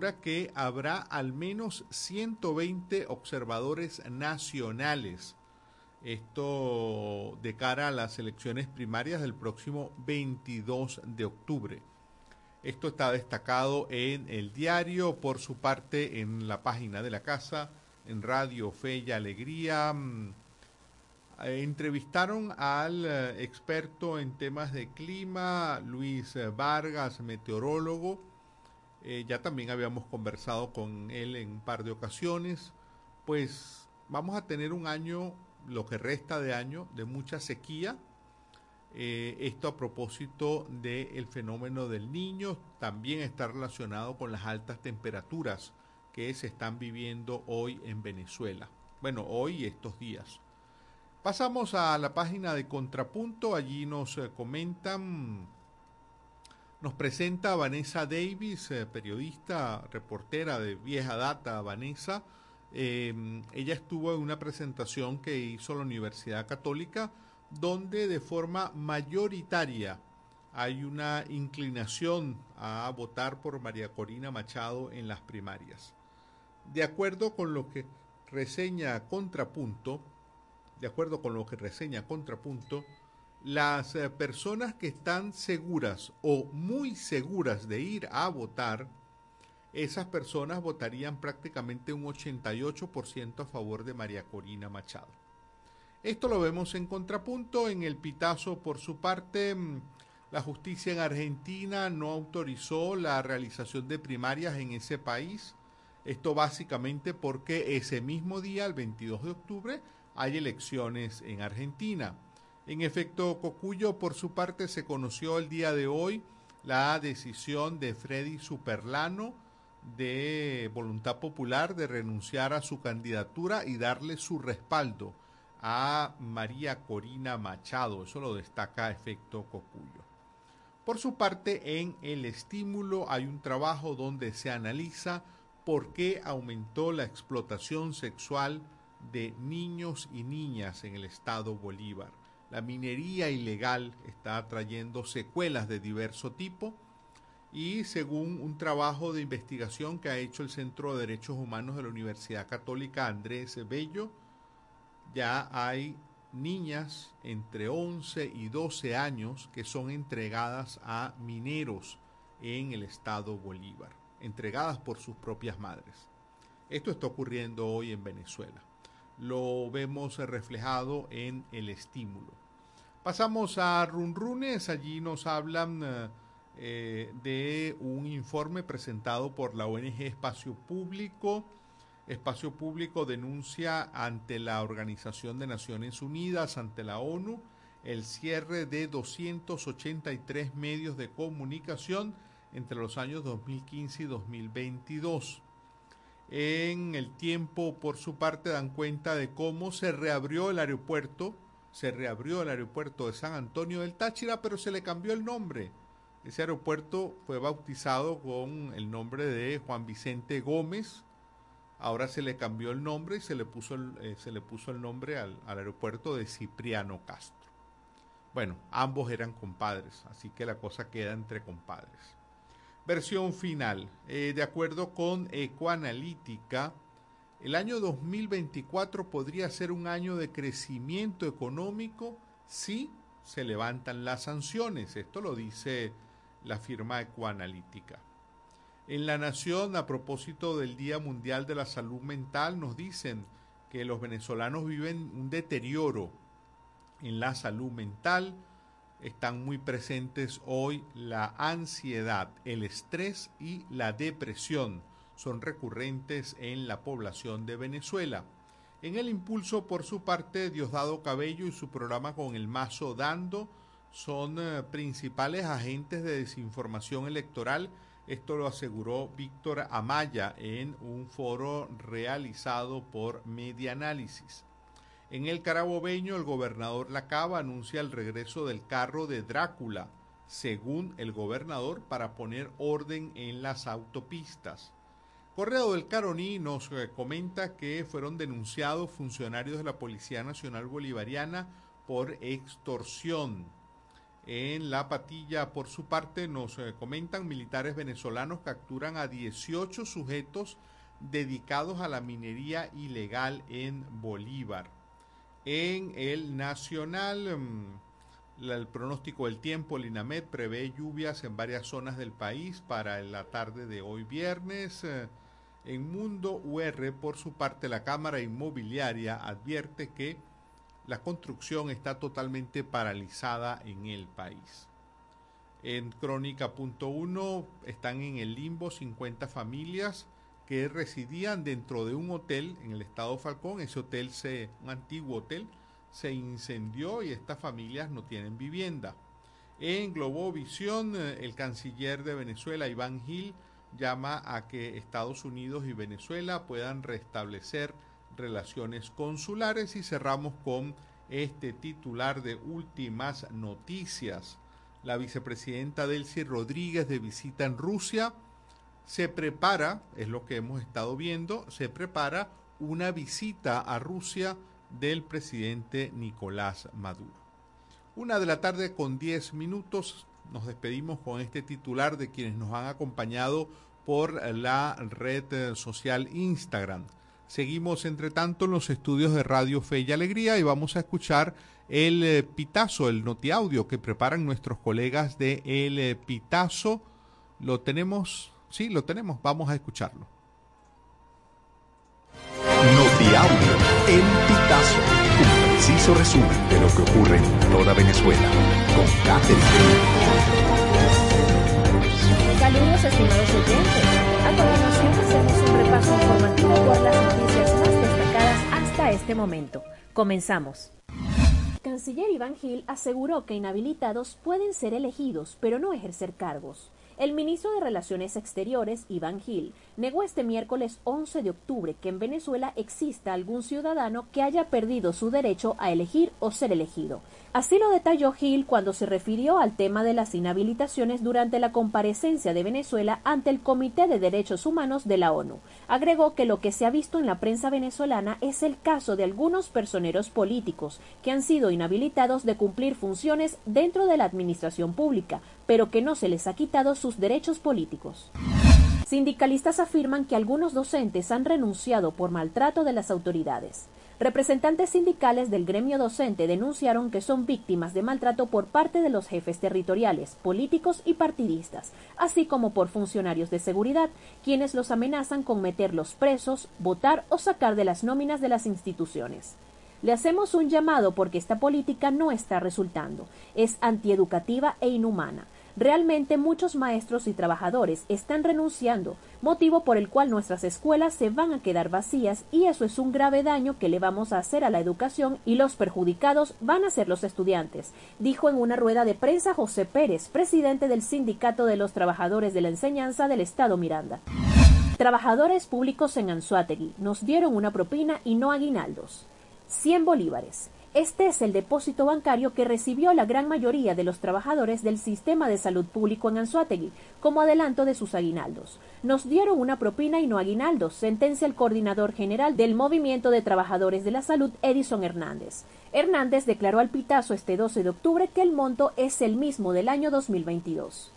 que habrá al menos 120 observadores nacionales. Esto de cara a las elecciones primarias del próximo 22 de octubre. Esto está destacado en el diario, por su parte en la página de la casa, en Radio Fe y Alegría. Mm, eh, entrevistaron al eh, experto en temas de clima, Luis Vargas, meteorólogo. Ya también habíamos conversado con él en un par de ocasiones. Pues vamos a tener un año, lo que resta de año, de mucha sequía. esto a propósito del fenómeno del niño, también está relacionado con las altas temperaturas que se están viviendo hoy en Venezuela. Bueno, hoy y estos días. Pasamos a la página de Contrapunto, allí nos eh, comentan, nos presenta Vanessa Davis, eh, periodista, reportera de vieja data, Vanessa. Em, ella estuvo en una presentación que hizo la Universidad Católica, donde de forma mayoritaria hay una inclinación a votar por María Corina Machado en las primarias. De acuerdo con lo que reseña Contrapunto, de acuerdo con lo que reseña Contrapunto, las eh, personas que están seguras o muy seguras de ir a votar, esas personas votarían prácticamente un 88% a favor de María Corina Machado. Esto lo vemos en contrapunto. En el Pitazo, por su parte, mm, la justicia en Argentina no autorizó la realización de primarias en ese país. Esto básicamente porque ese mismo día, el 22 de octubre, hay elecciones en Argentina. En efecto, Cocuyo, por su parte, se conoció el día de hoy la decisión de Freddy Superlano de Voluntad Popular de renunciar a su candidatura y darle su respaldo a María Corina Machado. Eso lo destaca efecto Cocuyo. Por su parte, en el estímulo hay un trabajo donde se analiza por qué aumentó la explotación sexual de niños y niñas en el estado Bolívar. La minería ilegal está trayendo secuelas de diverso tipo y según un trabajo de investigación que ha hecho el Centro de Derechos Humanos de la Universidad Católica Andrés Bello, ya hay niñas entre 11 y 12 años que son entregadas a mineros en el estado Bolívar, entregadas por sus propias madres. Esto está ocurriendo hoy en Venezuela lo vemos reflejado en el estímulo. Pasamos a Runrunes, allí nos hablan eh, eh, de un informe presentado por la ONG Espacio Público. Espacio Público denuncia ante la Organización de Naciones Unidas, ante la ONU, el cierre de 283 medios de comunicación entre los años 2015 y 2022 en el tiempo, por su parte, dan cuenta de cómo se reabrió el aeropuerto, se reabrió el aeropuerto de San Antonio del Táchira, pero se le cambió el nombre. Ese aeropuerto fue bautizado con el nombre de Juan Vicente Gómez. Ahora se le cambió el nombre y se le puso el, eh, se le puso el nombre al, al aeropuerto de Cipriano Castro. Bueno, ambos eran compadres, así que la cosa queda entre compadres. Versión final. Eh, de acuerdo con Ecoanalítica, el año 2024 podría ser un año de crecimiento económico si se levantan las sanciones. Esto lo dice la firma Ecoanalítica. En La Nación, a propósito del Día Mundial de la Salud Mental, nos dicen que los venezolanos viven un deterioro en la salud mental, están muy presentes hoy la ansiedad, el estrés y la depresión. Son recurrentes en la población de Venezuela. En el impulso, por su parte, Diosdado Cabello y su programa con el mazo dando son eh, principales agentes de desinformación electoral. Esto lo aseguró Víctor Amaya en un foro realizado por Media Análisis. En el Carabobeño, el gobernador Lacaba anuncia el regreso del carro de Drácula, según el gobernador, para poner orden en las autopistas. Correo del Caroní nos eh, comenta que fueron denunciados funcionarios de la Policía Nacional Bolivariana por extorsión. En La Patilla, por su parte, nos eh, comentan militares venezolanos capturan a 18 sujetos dedicados a la minería ilegal en Bolívar. En el Nacional, mm, el pronóstico del tiempo, el INAMED prevé lluvias en varias zonas del país para la tarde de hoy viernes. Eh, en Mundo UR, por su parte, la Cámara Inmobiliaria advierte que la construcción está totalmente paralizada en el país. En Crónica.1 están en el limbo 50 familias que residían dentro de un hotel en el estado Falcón. Ese hotel, se, un antiguo hotel, se incendió y estas familias no tienen vivienda. En Globovisión, eh, el canciller de Venezuela, Iván Gil, llama a que Estados Unidos y Venezuela puedan restablecer relaciones consulares y cerramos con este titular de últimas noticias. La vicepresidenta Delcy Rodríguez de visita en Rusia se prepara, es lo que hemos estado viendo, se prepara una visita a Rusia del presidente Nicolás Maduro. Una de la tarde con 10 minutos, nos despedimos con este titular de quienes nos han acompañado por la red social Instagram. Seguimos, entre tanto, en los estudios de Radio Fe y Alegría y vamos a escuchar el eh, pitazo, el notiaudio que preparan nuestros colegas de El Pitazo. Lo tenemos, sí, lo tenemos, vamos a escucharlo. Notiaudio, El Pitazo, un preciso resumen de lo que ocurre en toda Venezuela, con Catherine. Saludos, estimados oyentes. A continuación hacemos un repaso informativo por las noticias más destacadas hasta este momento. Comenzamos. Canciller Iván Gil aseguró que inhabilitados pueden ser elegidos, pero no ejercer cargos. El ministro de Relaciones Exteriores, Iván Gil, negó este miércoles 11 de octubre que en Venezuela exista algún ciudadano que haya perdido su derecho a elegir o ser elegido. Así lo detalló Gil cuando se refirió al tema de las inhabilitaciones durante la comparecencia de Venezuela ante el Comité de Derechos Humanos de la ONU. Agregó que lo que se ha visto en la prensa venezolana es el caso de algunos personeros políticos que han sido inhabilitados de cumplir funciones dentro de la administración pública, pero que no se les ha quitado sus derechos políticos. Sindicalistas afirman que algunos docentes han renunciado por maltrato de las autoridades. Representantes sindicales del gremio docente denunciaron que son víctimas de maltrato por parte de los jefes territoriales, políticos y partidistas, así como por funcionarios de seguridad, quienes los amenazan con meterlos presos, votar o sacar de las nóminas de las instituciones. Le hacemos un llamado porque esta política no está resultando, es antieducativa e inhumana. Realmente muchos maestros y trabajadores están renunciando, motivo por el cual nuestras escuelas se van a quedar vacías y eso es un grave daño que le vamos a hacer a la educación y los perjudicados van a ser los estudiantes, dijo en una rueda de prensa José Pérez, presidente del Sindicato de los Trabajadores de la Enseñanza del Estado Miranda. Trabajadores públicos en Anzuategui nos dieron una propina y no aguinaldos. 100 bolívares. Este es el depósito bancario que recibió la gran mayoría de los trabajadores del sistema de salud público en Anzuategui como adelanto de sus aguinaldos. Nos dieron una propina y no aguinaldos, sentencia el coordinador general del Movimiento de Trabajadores de la Salud, Edison Hernández. Hernández declaró al Pitazo este 12 de octubre que el monto es el mismo del año 2022.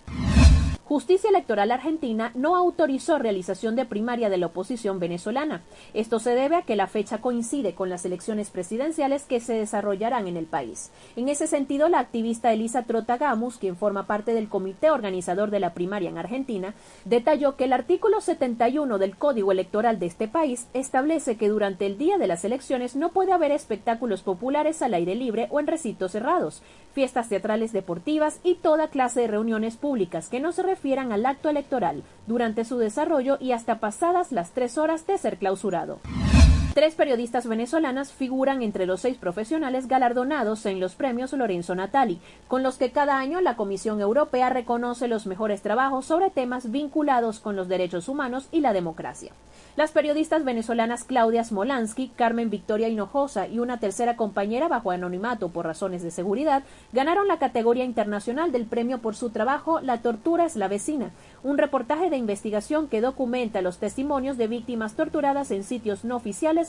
Justicia Electoral Argentina no autorizó realización de primaria de la oposición venezolana. Esto se debe a que la fecha coincide con las elecciones presidenciales que se desarrollarán en el país. En ese sentido, la activista Elisa Trotagamus, quien forma parte del comité organizador de la primaria en Argentina, detalló que el artículo 71 del Código Electoral de este país establece que durante el día de las elecciones no puede haber espectáculos populares al aire libre o en recintos cerrados, fiestas teatrales deportivas y toda clase de reuniones públicas que no se refieran al acto electoral durante su desarrollo y hasta pasadas las tres horas de ser clausurado. Tres periodistas venezolanas figuran entre los seis profesionales galardonados en los premios Lorenzo Natali, con los que cada año la Comisión Europea reconoce los mejores trabajos sobre temas vinculados con los derechos humanos y la democracia. Las periodistas venezolanas Claudia Smolansky, Carmen Victoria Hinojosa y una tercera compañera bajo anonimato por razones de seguridad ganaron la categoría internacional del premio por su trabajo La tortura es la vecina, un reportaje de investigación que documenta los testimonios de víctimas torturadas en sitios no oficiales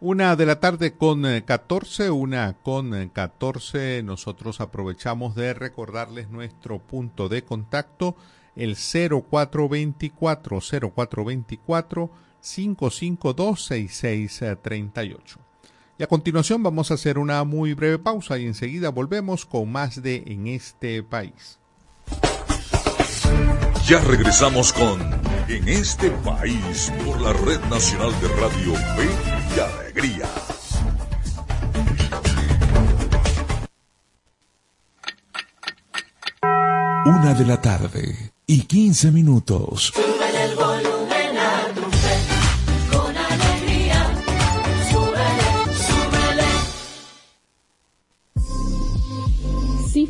Una de la tarde con 14, eh, una con 14. Eh, Nosotros aprovechamos de recordarles nuestro punto de contacto, el 0424 0424 552 6638. Y a continuación vamos a hacer una muy breve pausa y enseguida volvemos con más de En este país. Ya regresamos con En este país por la Red Nacional de Radio Fe y Alegría. Una de la tarde y 15 minutos.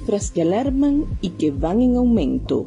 cifras que alarman y que van en aumento.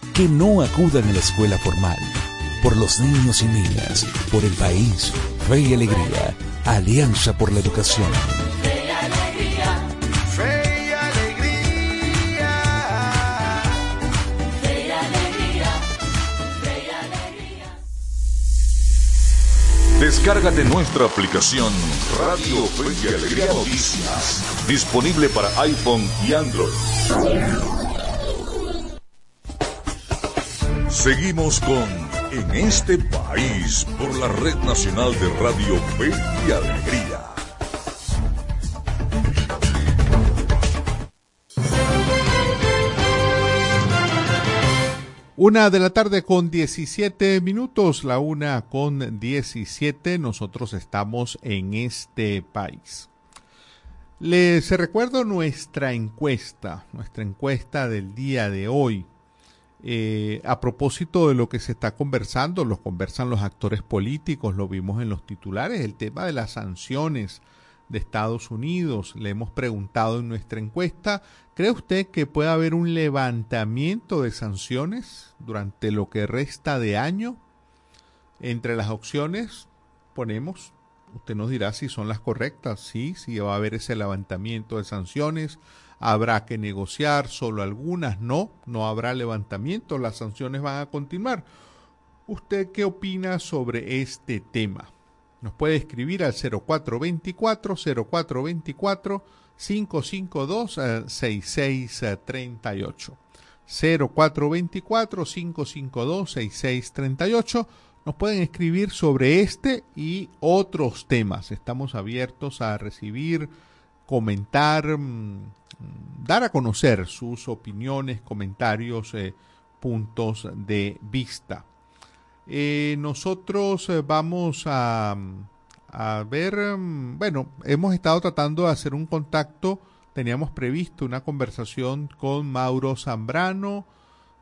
que no acudan a la escuela formal. Por los niños y niñas, por el país, fe y alegría, Alianza por la Educación. Descárgate nuestra aplicación Radio Fe y Alegría Noticias, disponible para iPhone y Android. Seguimos con En este país por la Red Nacional de Radio Fe y Alegría. Una de la tarde con 17 minutos, la una con 17, nosotros estamos en este país. Les recuerdo nuestra encuesta, nuestra encuesta del día de hoy. Eh, a propósito de lo que se está conversando, lo conversan los actores políticos, lo vimos en los titulares, el tema de las sanciones de Estados Unidos. Le hemos preguntado en nuestra encuesta, ¿cree usted que puede haber un levantamiento de sanciones durante lo que resta de año? Entre las opciones ponemos, usted nos dirá si son las correctas, sí, si va a haber ese levantamiento de sanciones, habrá que negociar, solo algunas no, no habrá levantamiento, las sanciones van a continuar. ¿Usted qué opina sobre este tema? Nos puede escribir al 0424 0424 552 6638. 0424 552 6638. Nos pueden escribir sobre este y otros temas. Estamos abiertos a recibir, comentar, mm, dar a conocer sus opiniones, comentarios, eh, puntos de vista. Eh, nosotros eh, vamos a, a ver, mm, bueno, hemos estado tratando de hacer un contacto, teníamos previsto una conversación con Mauro Zambrano,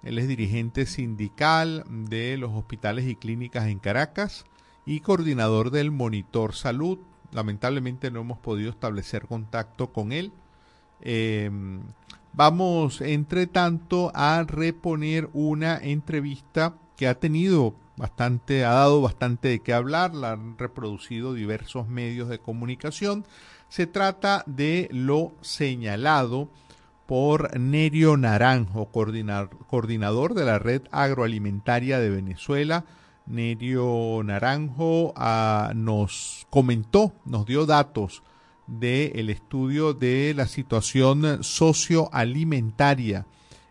Él es dirigente sindical de los hospitales y clínicas en Caracas y coordinador del Monitor Salud. Lamentablemente no hemos podido establecer contacto con él. Em, vamos, entre tanto, a reponer una entrevista que ha tenido bastante, ha dado bastante de qué hablar, la han reproducido diversos medios de comunicación. Se trata de lo señalado por Nerio Naranjo, coordinador de la Red Agroalimentaria de Venezuela. Nerio Naranjo ah, nos comentó, nos dio datos del estudio de la situación socioalimentaria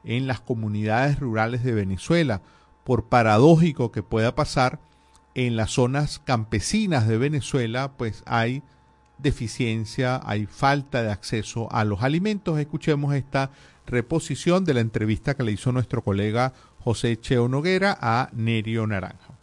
en las comunidades rurales de Venezuela por paradójico que pueda pasar, en las zonas campesinas de Venezuela, pues hay deficiencia, hay falta de acceso a los alimentos. Escuchemos esta reposición de la entrevista que le hizo nuestro colega José Cheo Noguera a Nerio Naranja.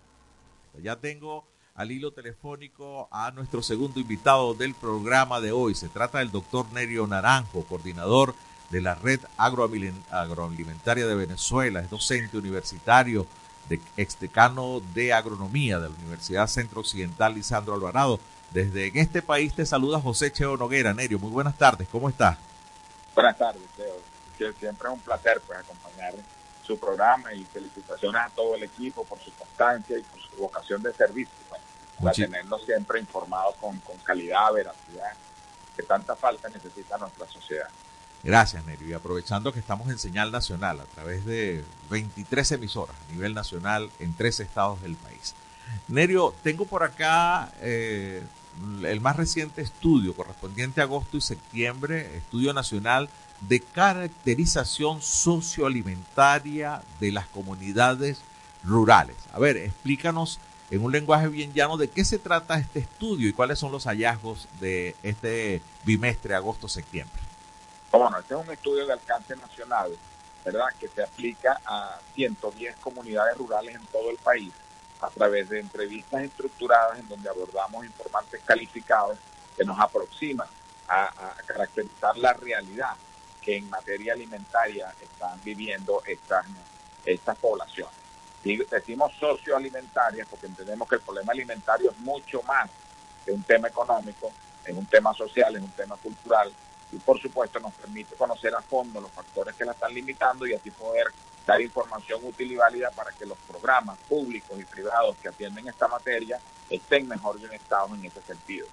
Ya tengo al hilo telefónico a nuestro segundo invitado del programa de hoy. Se trata del doctor Nerio Naranjo, coordinador de la Red Agroalimentaria de Venezuela, es docente universitario, de, exdecano de Agronomía de la Universidad Centro Occidental Lisandro Alvarado. Desde en este país te saluda José Cheo Noguera. Nerio, muy buenas tardes, ¿cómo estás? Buenas tardes, Cheo. Siempre es un placer pues, acompañar su programa y felicitaciones a todo el equipo por su constancia y por su vocación de servicio, pues, para tenernos siempre informados con, con calidad, veracidad, que tanta falta necesita nuestra sociedad. Gracias, Nerio. Y aprovechando que estamos en señal nacional a través de 23 emisoras a nivel nacional en tres estados del país. Nerio, tengo por acá eh, el más reciente estudio correspondiente a agosto y septiembre, estudio nacional de caracterización socioalimentaria de las comunidades rurales. A ver, explícanos en un lenguaje bien llano de qué se trata este estudio y cuáles son los hallazgos de este bimestre agosto-septiembre. Bueno, este es un estudio de alcance nacional, ¿verdad? Que se aplica a 110 comunidades rurales en todo el país a través de entrevistas estructuradas en donde abordamos informantes calificados que nos aproximan a, caracterizar la realidad que en materia alimentaria están viviendo estas, estas poblaciones. Y decimos socioalimentarias porque entendemos que el problema alimentario es mucho más que un tema económico, es un tema social, es un tema cultural, y por supuesto nos permite conocer a fondo los factores que la están limitando y así poder dar información útil y válida para que los programas públicos y privados que atienden esta materia estén mejor orientados en ese sentido.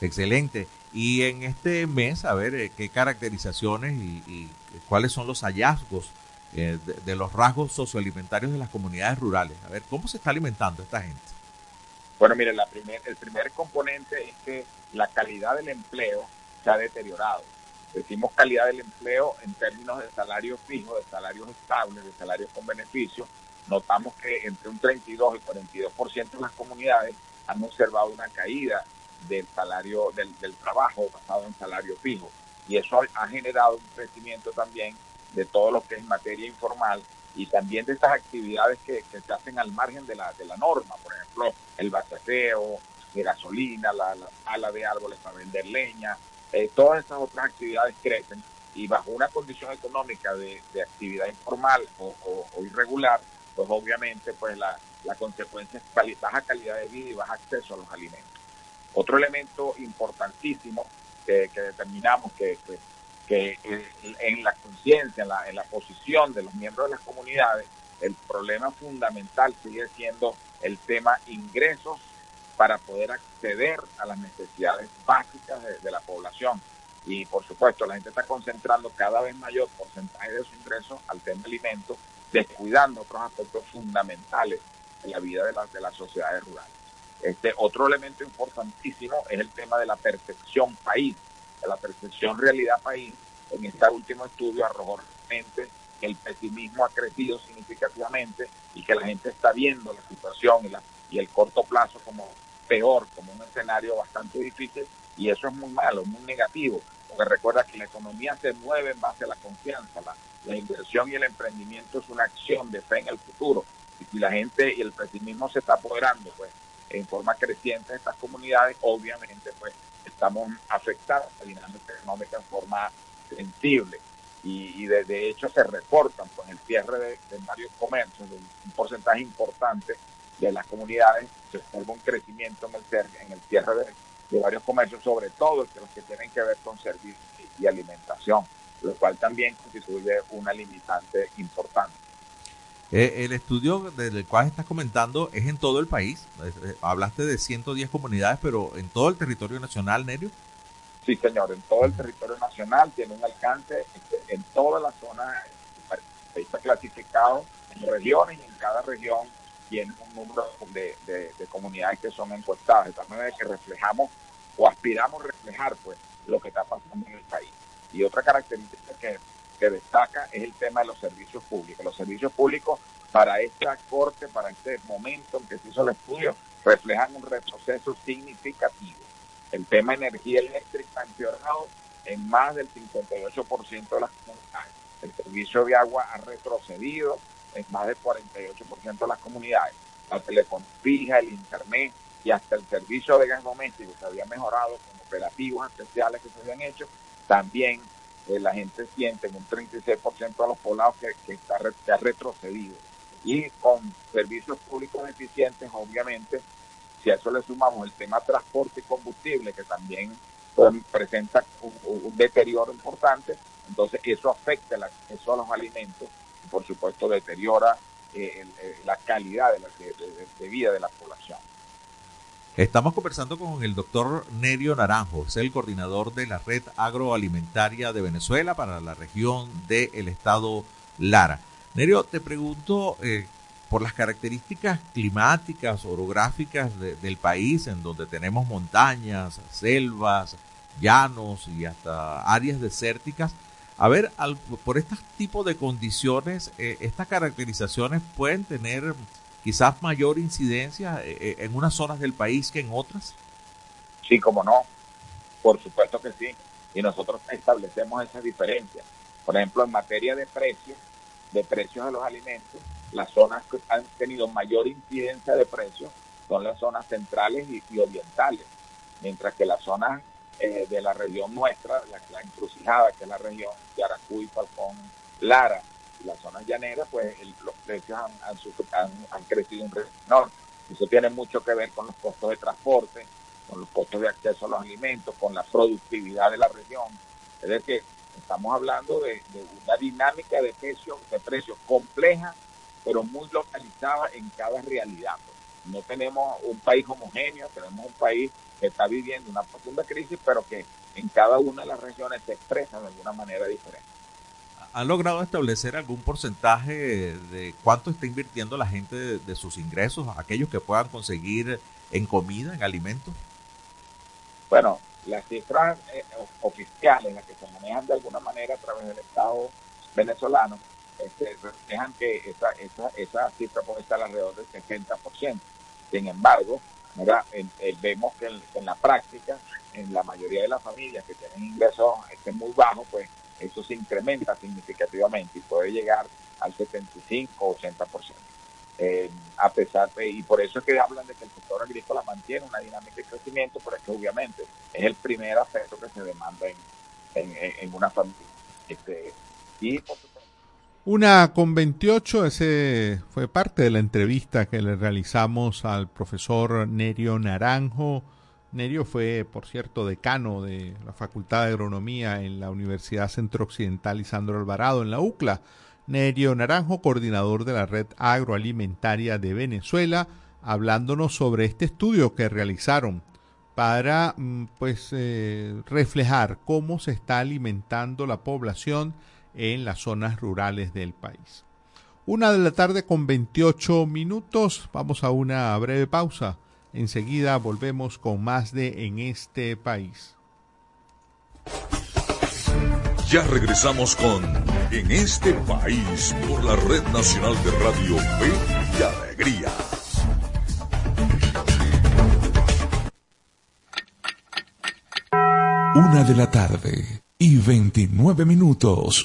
Excelente. Y en este mes, a ver, eh, ¿qué caracterizaciones y, cuáles son los hallazgos eh, de, los rasgos socioalimentarios de las comunidades rurales? A ver, ¿cómo se está alimentando esta gente? Bueno, mire, la primer, el primer componente es que la calidad del empleo se ha deteriorado. Decimos calidad del empleo en términos de salario fijo, de salarios estables, de salarios con beneficios. Notamos que entre un 32 y 42% de las comunidades han observado una caída del salario del, trabajo basado en salario fijo. Y eso ha, generado un crecimiento también de todo lo que es materia informal y también de estas actividades que, se hacen al margen de la, de la norma, por ejemplo, el bachaceo, de gasolina, la, la ala de árboles para vender leña, eh, todas esas otras actividades crecen y bajo una condición económica de, actividad informal o, irregular, pues obviamente pues la, consecuencia es baja calidad de vida y baja acceso a los alimentos. Otro elemento importantísimo que, determinamos que, que, en la conciencia, en la, en la posición de los miembros de las comunidades, el problema fundamental sigue siendo el tema ingresos para poder acceder a las necesidades básicas de, la población. Y por supuesto, la gente está concentrando cada vez mayor porcentaje de su ingreso al tema alimentos, descuidando otros aspectos fundamentales de la vida de, de las sociedades rurales. Este otro elemento importantísimo es el tema de la percepción país, de la percepción realidad país. En este último estudio arrojó realmente que el pesimismo ha crecido significativamente y que la gente está viendo la situación y, la, y el corto plazo como peor, como un escenario bastante difícil, y eso es muy malo, muy negativo, porque recuerda que la economía se mueve en base a la confianza, la, inversión y el emprendimiento es una acción de fe en el futuro, y si la gente y el pesimismo se está apoderando, pues en forma creciente en estas comunidades, obviamente pues estamos afectando la dinámica económica en forma sensible. y, de, hecho se reportan con el cierre de, varios comercios, de un porcentaje importante de las comunidades, se observa un crecimiento en el, en el cierre de, varios comercios, sobre todo los que tienen que ver con servicios y alimentación, lo cual también constituye una limitante importante. Eh, el estudio del cual estás comentando es en todo el país. Eh, hablaste de 110 comunidades, pero en todo el territorio nacional, Nerio. Sí, señor, en todo el territorio nacional tiene un alcance este, en toda la zona, está clasificado en regiones y en cada región tiene un número de, comunidades que son encuestadas, de tal manera que reflejamos o aspiramos a reflejar pues lo que está pasando en el país. Y otra característica que, que destaca es el tema de los servicios públicos. Los servicios públicos para esta corte, para este momento en que se hizo el estudio, reflejan un retroceso significativo el tema energía eléctrica ha empeorado en más del 58% de las comunidades. El servicio de agua ha retrocedido en más del 48% de las comunidades. La telefonía fija, el internet y hasta el servicio de gas doméstico se había mejorado con operativos especiales que se habían hecho. También eh, la gente siente en un 36% de los poblados que, está, que ha retrocedido. Y con servicios públicos eficientes, obviamente, si a eso le sumamos el tema transporte y combustible, que también presenta un, deterioro importante, entonces eso afecta el acceso a los alimentos y por supuesto deteriora eh, eh, la calidad de, vida de la población. Estamos conversando con el doctor Nerio Naranjo, es el coordinador de la red agroalimentaria de Venezuela para la región del estado Lara. Nerio, te pregunto, eh, por las características climáticas, orográficas del país, en donde tenemos montañas, selvas, llanos y hasta áreas desérticas. A ver, por este tipo de condiciones, eh, estas caracterizaciones pueden tener quizás mayor incidencia eh, eh, en unas zonas del país que en otras. Sí, como no, por supuesto que sí. Y nosotros establecemos esa diferencia. Por ejemplo, en materia de precios, de precios de los alimentos, las zonas que han tenido mayor incidencia de precios son las zonas centrales y, orientales, mientras que las zonas eh, de la región nuestra, la, la encrucijada, que es la región de Aracuy, Falcón, Lara, las zonas llaneras, pues los precios han, han, crecido un menor. Eso tiene mucho que ver con los costos de transporte, con los costos de acceso a los alimentos, con la productividad de la región. Es decir, estamos hablando de, de una dinámica de precios, de precios compleja pero muy localizada en cada realidad. No tenemos un país homogéneo, tenemos un país que está viviendo una profunda crisis, pero que en cada una de las regiones se expresa de alguna manera diferente. ¿Ha logrado establecer algún porcentaje de cuánto está invirtiendo la gente de, sus ingresos, aquellos que puedan conseguir en comida, en alimentos? Bueno, las cifras eh, oficiales, las que se manejan de alguna manera a través del Estado venezolano, este, reflejan que esa, esa, esa cifra puede estar alrededor del 60%. Sin embargo, vemos que en, la práctica, en la mayoría de las familias que tienen ingresos este, muy bajos, pues eso se incrementa significativamente y puede llegar al 75-80%. Eh, a pesar de, y por eso es que hablan de que el sector agrícola mantiene una dinámica de crecimiento, pero es que obviamente es el primer aspecto que se demanda en, en, una familia. Este, una con 28, ese fue parte de la entrevista que le realizamos al profesor Nerio Naranjo. Nerio fue, por cierto, decano de la Facultad de Agronomía en la Universidad Centro Occidental Isandro Alvarado, en la UCLA. Nerio Naranjo, coordinador de la Red Agroalimentaria de Venezuela, hablándonos sobre este estudio que realizaron para mm, pues eh, reflejar cómo se está alimentando la población en las zonas rurales del país. Una de la tarde con 28 minutos. Vamos a una breve pausa. Enseguida volvemos con más de En este país. Ya regresamos con En este país por la Red Nacional de Radio Fe y Alegría. Una de la tarde y 29 minutos.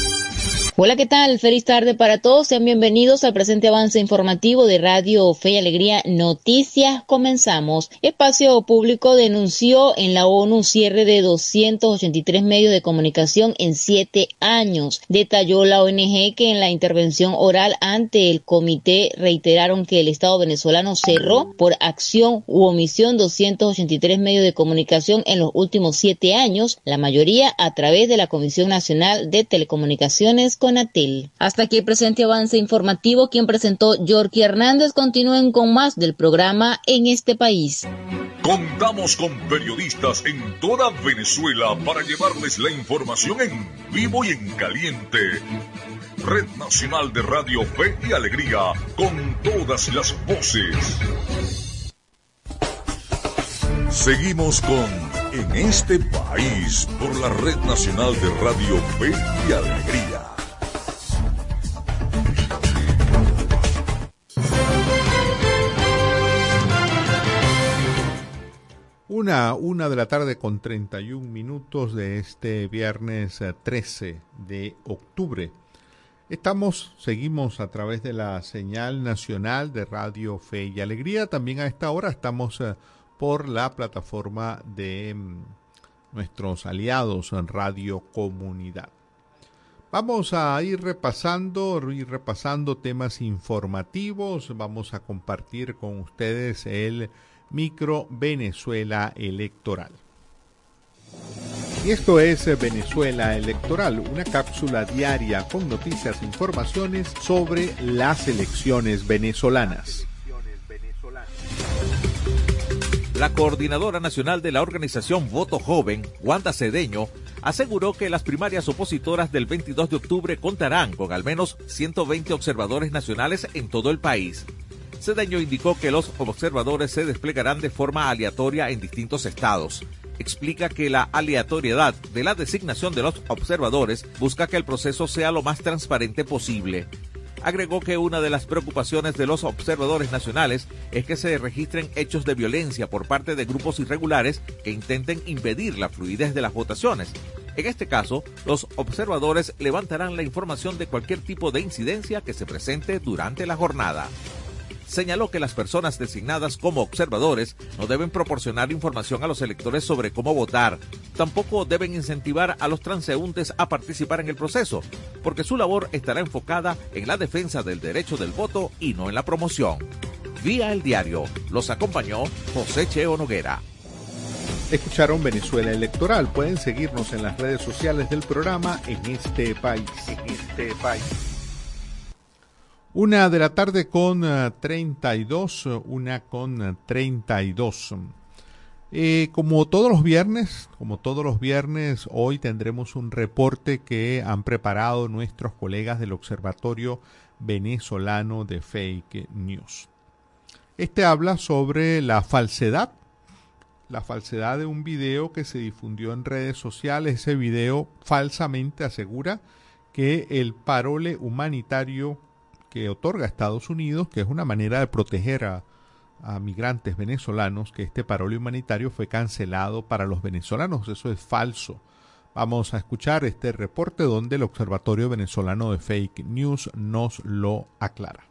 Hola, ¿qué tal? Feliz tarde para todos. Sean bienvenidos al presente avance informativo de Radio Fe y Alegría Noticias. Comenzamos. Espacio Público denunció en la ONU cierre de 283 medios de comunicación en siete años. Detalló la ONG que en la intervención oral ante el comité reiteraron que el Estado venezolano cerró por acción u omisión 283 medios de comunicación en los últimos siete años, la mayoría a través de la Comisión Nacional de Telecomunicaciones con hasta aquí el presente avance informativo. Quien presentó Yorky Hernández. Continúen con más del programa en este país. Contamos con periodistas en toda Venezuela para llevarles la información en vivo y en caliente. Red Nacional de Radio Fe y Alegría, con todas las voces. Seguimos con En este país por la Red Nacional de Radio Fe y Alegría. Una, una de la tarde con 31 minutos de este viernes 13 eh, de octubre. Estamos, seguimos a través de la señal nacional de Radio Fe y Alegría. También a esta hora estamos eh, por la plataforma de mm, nuestros aliados en Radio Comunidad. Vamos a ir repasando, ir repasando temas informativos. Vamos a compartir con ustedes el Micro Venezuela Electoral. Y esto es Venezuela Electoral, una cápsula diaria con noticias e informaciones sobre las elecciones venezolanas. La coordinadora nacional de la organización Voto Joven, Wanda Cedeño, aseguró que las primarias opositoras del 22 de octubre contarán con al menos 120 observadores nacionales en todo el país. Cedeño indicó que los observadores se desplegarán de forma aleatoria en distintos estados. Explica que la aleatoriedad de la designación de los observadores busca que el proceso sea lo más transparente posible. Agregó que una de las preocupaciones de los observadores nacionales es que se registren hechos de violencia por parte de grupos irregulares que intenten impedir la fluidez de las votaciones. En este caso, los observadores levantarán la información de cualquier tipo de incidencia que se presente durante la jornada señaló que las personas designadas como observadores no deben proporcionar información a los electores sobre cómo votar. Tampoco deben incentivar a los transeúntes a participar en el proceso, porque su labor estará enfocada en la defensa del derecho del voto y no en la promoción. Vía el diario, los acompañó José Cheo Noguera. Escucharon Venezuela Electoral. Pueden seguirnos en las redes sociales del programa en este país. En este país. Una de la tarde con 32, eh, una con 32. Eh, como todos los viernes, como todos los viernes, hoy tendremos un reporte que han preparado nuestros colegas del Observatorio Venezolano de Fake News. Este habla sobre la falsedad, la falsedad de un video que se difundió en redes sociales. Ese video falsamente asegura que el parole humanitario que otorga Estados Unidos, que es una manera de proteger a, migrantes venezolanos, que este parole humanitario fue cancelado para los venezolanos. Eso es falso. Vamos a escuchar este reporte donde el Observatorio Venezolano de Fake News nos lo aclara.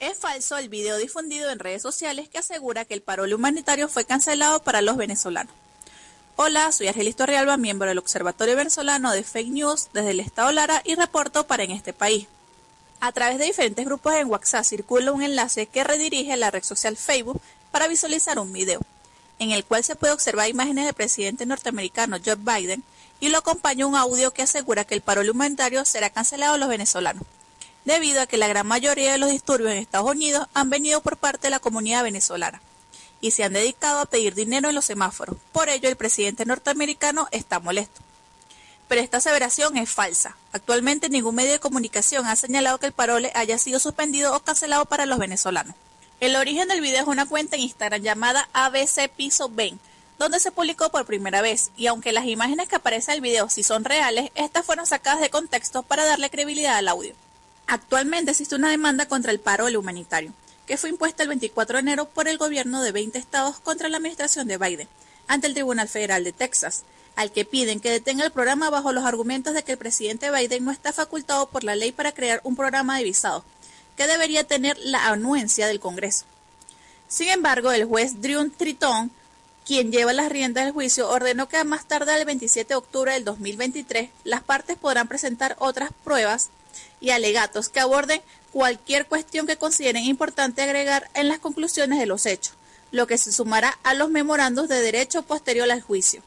Es falso el video difundido en redes sociales que asegura que el parole humanitario fue cancelado para los venezolanos. Hola, soy Argelista Realba, miembro del Observatorio Venezolano de Fake News desde el Estado Lara y reporto para en este país. A través de diferentes grupos en WhatsApp circula un enlace que redirige a la red social Facebook para visualizar un video, en el cual se puede observar imágenes del presidente norteamericano Joe Biden y lo acompaña un audio que asegura que el paro humanitario será cancelado a los venezolanos, debido a que la gran mayoría de los disturbios en Estados Unidos han venido por parte de la comunidad venezolana y se han dedicado a pedir dinero en los semáforos. Por ello, el presidente norteamericano está molesto pero esta aseveración es falsa. Actualmente ningún medio de comunicación ha señalado que el parole haya sido suspendido o cancelado para los venezolanos. El origen del video es una cuenta en Instagram llamada ABC Piso donde se publicó por primera vez, y aunque las imágenes que aparecen en el video sí son reales, estas fueron sacadas de contexto para darle credibilidad al audio. Actualmente existe una demanda contra el paro del humanitario, que fue impuesta el 24 de enero por el gobierno de 20 estados contra la administración de Biden, ante el Tribunal Federal de Texas, al que piden que detenga el programa bajo los argumentos de que el presidente Biden no está facultado por la ley para crear un programa de visados, que debería tener la anuencia del Congreso. Sin embargo, el juez Drew Triton quien lleva las riendas del juicio, ordenó que a más tarde del 27 de octubre del 2023 las partes podrán presentar otras pruebas y alegatos que aborden cualquier cuestión que consideren importante agregar en las conclusiones de los hechos, lo que se sumará a los memorandos de derecho posterior al juicio.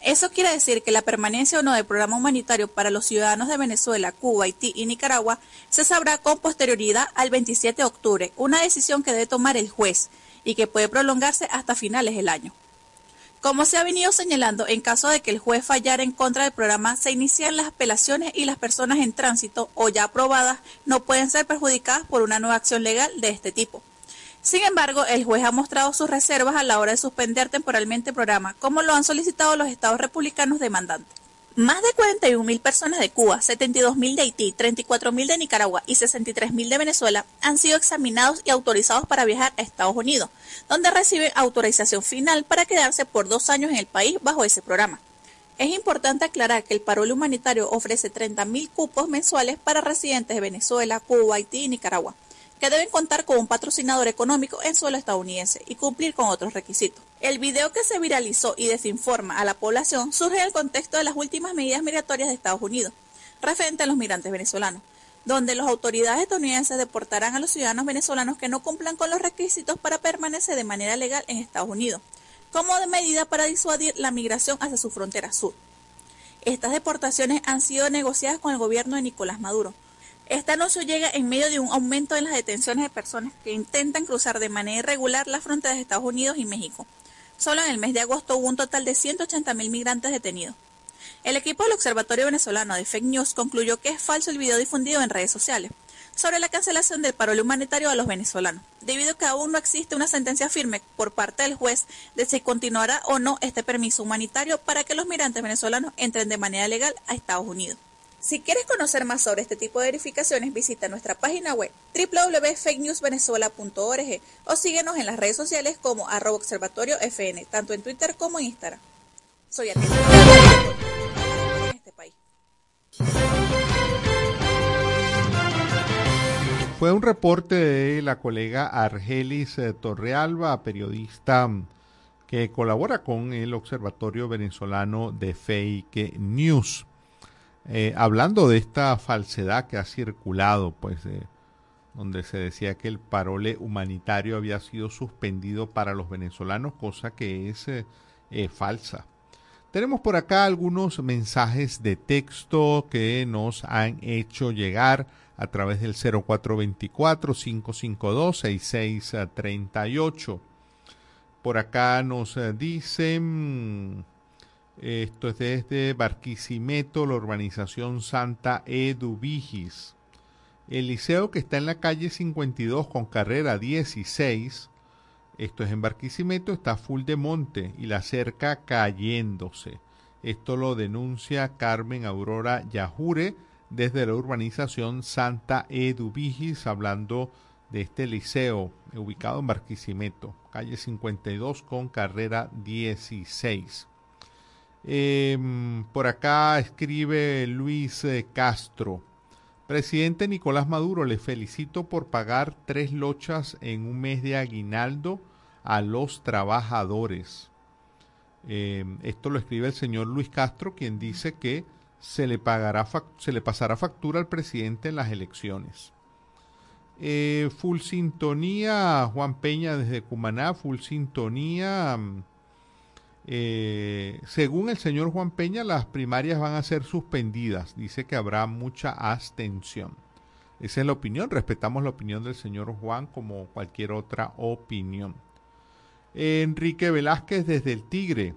Eso quiere decir que la permanencia o no del programa humanitario para los ciudadanos de Venezuela, Cuba, Haití y Nicaragua se sabrá con posterioridad al 27 de octubre, una decisión que debe tomar el juez y que puede prolongarse hasta finales del año. Como se ha venido señalando, en caso de que el juez fallara en contra del programa, se inician las apelaciones y las personas en tránsito o ya aprobadas no pueden ser perjudicadas por una nueva acción legal de este tipo. Sin embargo, el juez ha mostrado sus reservas a la hora de suspender temporalmente el programa, como lo han solicitado los estados republicanos demandantes. Más de 41.000 personas de Cuba, 72.000 de Haití, 34.000 de Nicaragua y 63.000 de Venezuela han sido examinados y autorizados para viajar a Estados Unidos, donde reciben autorización final para quedarse por dos años en el país bajo ese programa. Es importante aclarar que el parol humanitario ofrece 30.000 cupos mensuales para residentes de Venezuela, Cuba, Haití y Nicaragua, que deben contar con un patrocinador económico en suelo estadounidense y cumplir con otros requisitos. El video que se viralizó y desinforma a la población surge en el contexto de las últimas medidas migratorias de Estados Unidos, referente a los migrantes venezolanos, donde las autoridades estadounidenses deportarán a los ciudadanos venezolanos que no cumplan con los requisitos para permanecer de manera legal en Estados Unidos, como de medida para disuadir la migración hacia su frontera sur. Estas deportaciones han sido negociadas con el gobierno de Nicolás Maduro. Este anuncio llega en medio de un aumento en las detenciones de personas que intentan cruzar de manera irregular las fronteras de Estados Unidos y México, Solo en el mes de agosto hubo un total de 180.000 migrantes detenidos. El equipo del Observatorio Venezolano de Fake News concluyó que es falso el video difundido en redes sociales sobre la cancelación del paro humanitario a los venezolanos, debido a que aún no existe una sentencia firme por parte del juez de si continuará o no este permiso humanitario para que los migrantes venezolanos entren de manera legal a Estados Unidos. Si quieres conocer más sobre este tipo de verificaciones, visita nuestra página web www.fakenewsvenezuela.org o síguenos en las redes sociales como arroba observatorio FN, tanto en Twitter como en Instagram. Soy en este. Fue un reporte de la colega Argelis eh, Torrealba, periodista mm, que colabora con el Observatorio Venezolano de Fake News. Eh, hablando de esta falsedad que ha circulado, pues, donde se decía que el parole humanitario había sido suspendido para los venezolanos, cosa que es eh, eh, falsa. Tenemos por acá algunos mensajes de texto que nos han hecho llegar a través del 0424-552-6638. Por acá nos dicen... Esto es desde Barquisimeto, la urbanización Santa Eduvigis. El liceo que está en la calle 52 con carrera 16, esto es en Barquisimeto, está full de monte y la cerca cayéndose. Esto lo denuncia Carmen Aurora Yajure desde la urbanización Santa Eduvigis, hablando de este liceo ubicado en Barquisimeto, calle 52 con carrera 16. Em, por acá escribe Luis eh, Castro. Presidente Nicolás Maduro, le felicito por pagar tres lochas en un mes de aguinaldo a los trabajadores. Em, esto lo escribe el señor Luis Castro, quien dice que se le, pagará se le pasará factura al presidente en las elecciones. Eh, full sintonía, Juan Peña desde Cumaná, full sintonía. Eh, según el señor Juan Peña, las primarias van a ser suspendidas. Dice que habrá mucha abstención. Esa es la opinión. Respetamos la opinión del señor Juan como cualquier otra opinión. Enrique Velázquez desde el Tigre.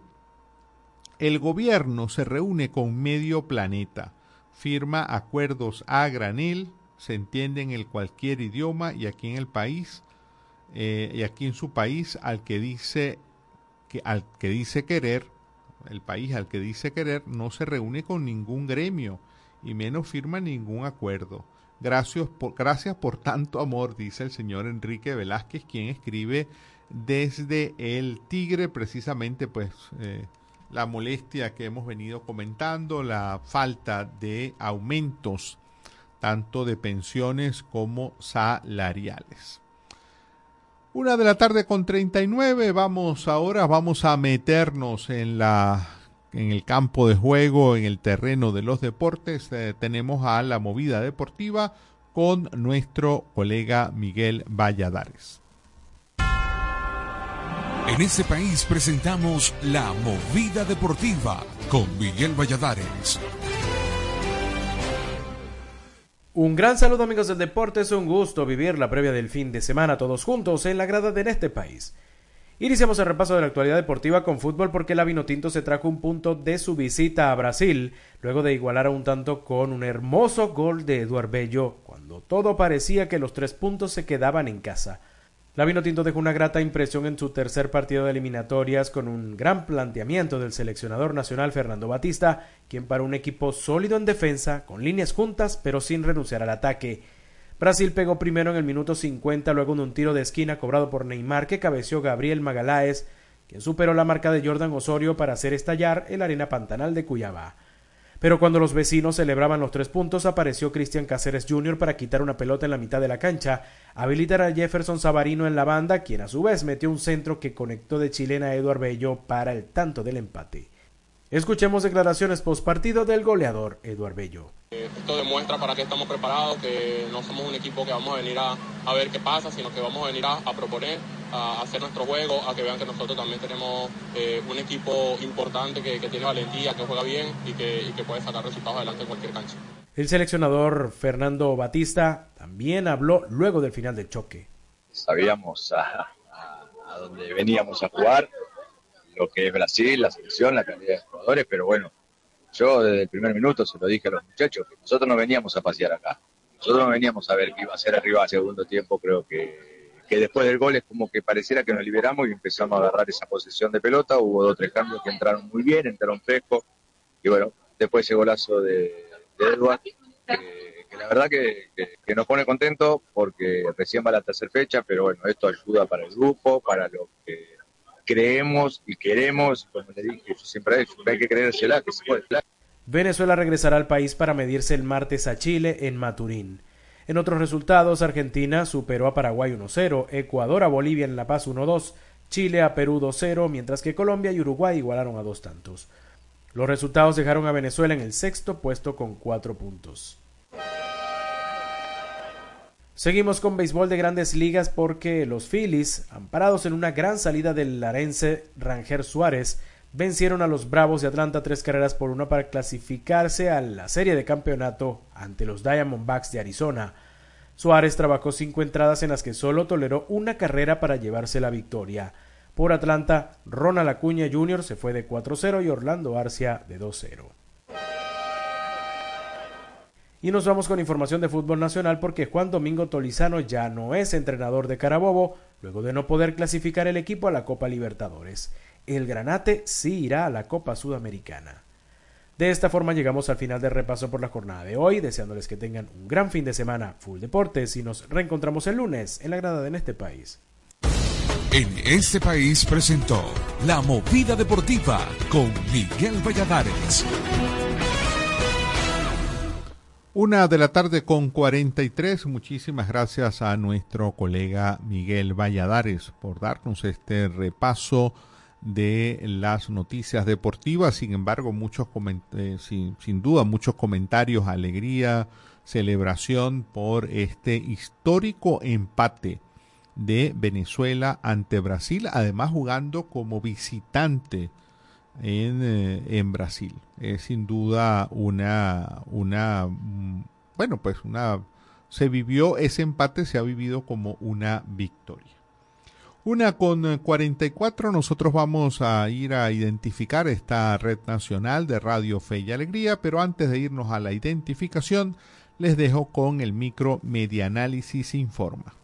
El gobierno se reúne con medio planeta, firma acuerdos a granel, se entiende en el cualquier idioma y aquí en el país, eh, y aquí en su país, al que dice que, al que dice querer, el país al que dice querer, no se reúne con ningún gremio y menos firma ningún acuerdo. Gracias por, tanto amor, dice el señor Enrique Velázquez, quien escribe desde el Tigre, precisamente pues eh, la molestia que hemos venido comentando, la falta de aumentos tanto de pensiones como salariales. Una de la tarde con 39, vamos ahora, vamos a meternos en la en el campo de juego, en el terreno de los deportes. Eh, tenemos a la movida deportiva con nuestro colega Miguel Valladares. En este país presentamos la movida deportiva con Miguel Valladares. Un gran saludo amigos del deporte, es un gusto vivir la previa del fin de semana todos juntos en la grada de este país. Iniciamos el repaso de la actualidad deportiva con fútbol porque la Vinotinto se trajo un punto de su visita a Brasil, luego de igualar a un tanto con un hermoso gol de Eduard Bello, cuando todo parecía que los tres puntos se quedaban en casa. La Vinotinto dejó una grata impresión en su tercer partido de eliminatorias con un gran planteamiento del seleccionador nacional Fernando Batista, quien para un equipo sólido en defensa, con líneas juntas pero sin renunciar al ataque. Brasil pegó primero en el minuto 50 luego de un tiro de esquina cobrado por Neymar que cabeció Gabriel Magaláes, quien superó la marca de Jordan Osorio para hacer estallar el arena pantanal de Cuyaba. Pero cuando los vecinos celebraban los tres puntos, apareció Cristian Cáceres Jr. para quitar una pelota en la mitad de la cancha, habilitar a Jefferson Savarino en la banda, quien a su vez metió un centro que conectó de chilena a Eduard Bello para el tanto del empate. Escuchemos declaraciones post partido del goleador Eduard Bello. Esto demuestra para qué estamos preparados, que no somos un equipo que vamos a venir a, ver qué pasa, sino que vamos a venir a, proponer, a hacer nuestro juego, a que vean que nosotros también tenemos eh, un equipo importante que, tiene valentía, que juega bien y que, puede sacar resultados adelante en cualquier cancha. El seleccionador Fernando Batista también habló luego del final del choque. Sabíamos a, a dónde veníamos a jugar, lo que es Brasil, la selección, la calidad de jugadores, pero bueno, yo desde el primer minuto se lo dije a los muchachos, que nosotros no veníamos a pasear acá, nosotros no veníamos a ver qué iba a hacer arriba al segundo tiempo, creo que, que después del gol es como que pareciera que nos liberamos y empezamos a agarrar esa posesión de pelota, hubo dos o tres cambios que entraron muy bien, entraron frescos, y bueno, después ese golazo de, de Edward, que, la verdad que, que, nos pone contento porque recién va la tercera fecha, pero bueno, esto ayuda para el grupo, para lo que creemos y queremos, siempre hay, que creérsela, que se. Venezuela regresará al país para medirse el martes a Chile en Maturín. En otros resultados, Argentina superó a Paraguay 1-0, Ecuador a Bolivia en La Paz 1-2, Chile a Perú 2-0, mientras que Colombia y Uruguay igualaron a dos tantos. Los resultados dejaron a Venezuela en el sexto puesto con cuatro puntos. Seguimos con béisbol de grandes ligas porque los Phillies, amparados en una gran salida del larense Ranger Suárez, vencieron a los Bravos de Atlanta tres carreras por una para clasificarse a la serie de campeonato ante los Diamondbacks de Arizona. Suárez trabajó cinco entradas en las que solo toleró una carrera para llevarse la victoria. Por Atlanta, Ronald Acuña Jr. se fue de 4-0 y Orlando Arcia de 2-0. Y nos vamos con información de fútbol nacional porque Juan Domingo Tolizano ya no es entrenador de Carabobo luego de no poder clasificar el equipo a la Copa Libertadores. El Granate sí irá a la Copa Sudamericana. De esta forma llegamos al final del repaso por la jornada de hoy, deseándoles que tengan un gran fin de semana full deportes y nos reencontramos el lunes en la grada de en este país. En este país presentó La Movida Deportiva con Miguel Valladares. Una de la tarde con 43. Muchísimas gracias a nuestro colega Miguel Valladares por darnos este repaso de las noticias deportivas. Sin embargo, muchos eh, sin, sin duda muchos comentarios, alegría, celebración por este histórico empate de Venezuela ante Brasil, además jugando como visitante en, eh, en Brasil. Es sin duda una, una, mm, bueno, pues una, se vivió ese empate, se ha vivido como una victoria. Una con 44, nosotros vamos a ir a identificar esta red nacional de Radio Fe y Alegría, pero antes de irnos a la identificación, les dejo con el micro Medianálisis Informa.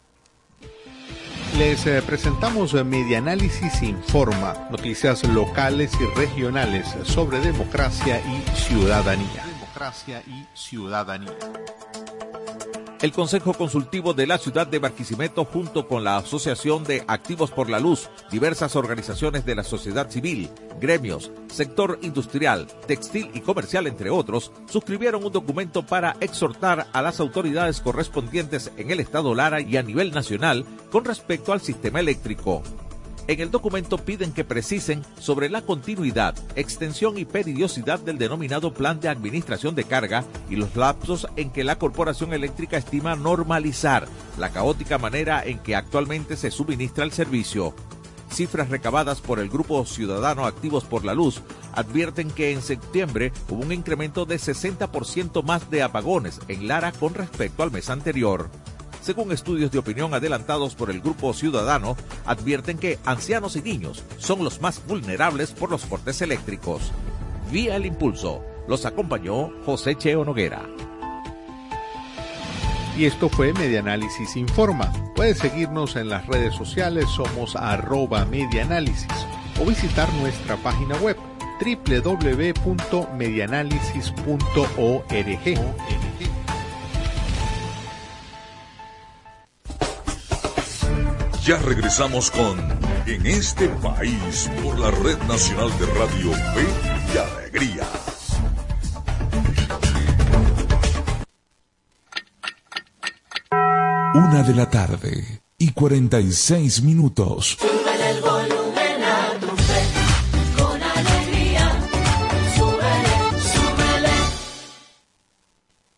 Les eh, presentamos Medianálisis Informa, noticias locales y regionales sobre democracia y ciudadanía. Democracia y ciudadanía. El Consejo Consultivo de la Ciudad de Barquisimeto, junto con la Asociación de Activos por la Luz, diversas organizaciones de la sociedad civil, gremios, sector industrial, textil y comercial, entre otros, suscribieron un documento para exhortar a las autoridades correspondientes en el Estado Lara y a nivel nacional con respecto al sistema eléctrico. En el documento piden que precisen sobre la continuidad, extensión y periodicidad del denominado Plan de Administración de Carga y los lapsos en que la Corporación Eléctrica estima normalizar la caótica manera en que actualmente se suministra el servicio. Cifras recabadas por el Grupo Ciudadano Activos por la Luz advierten que en septiembre hubo un incremento de 60% más de apagones en Lara con respecto al mes anterior según estudios de opinión adelantados por el Grupo Ciudadano, advierten que ancianos y niños son los más vulnerables por los cortes eléctricos. Vía el impulso, los acompañó José Cheo Noguera. Y esto fue Medianálisis Informa. Puedes seguirnos en las redes sociales, somos arroba medianálisis o visitar nuestra página web www.medianálisis.org. Ya regresamos con En este país por la Red Nacional de Radio Fe y Alegría. Una de la tarde y 46 minutos. Súbele el volumen a tu fe, con alegría. Súbele,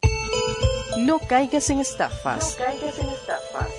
súbele. No caigas en estafas. No caigas en estafas.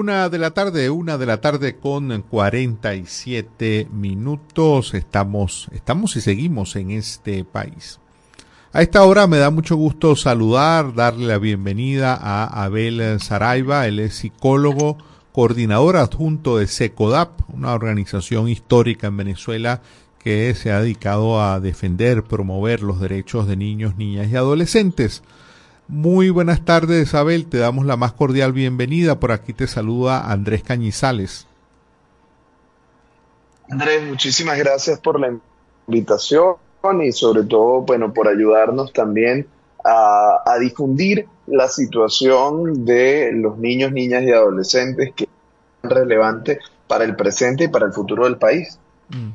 Una de la tarde, una de la tarde con 47 minutos. Estamos, estamos y seguimos en este país. A esta hora me da mucho gusto saludar, darle la bienvenida a Abel Saraiva. Él es psicólogo, coordinador adjunto de SECODAP, una organización histórica en Venezuela que se ha dedicado a defender, promover los derechos de niños, niñas y adolescentes. Muy buenas tardes, Isabel. Te damos la más cordial bienvenida. Por aquí te saluda Andrés Cañizales. Andrés, muchísimas gracias por la invitación y sobre todo, bueno, por ayudarnos también a, a difundir la situación de los niños, niñas y adolescentes que es relevante para el presente y para el futuro del país. Mm.